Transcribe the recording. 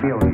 feel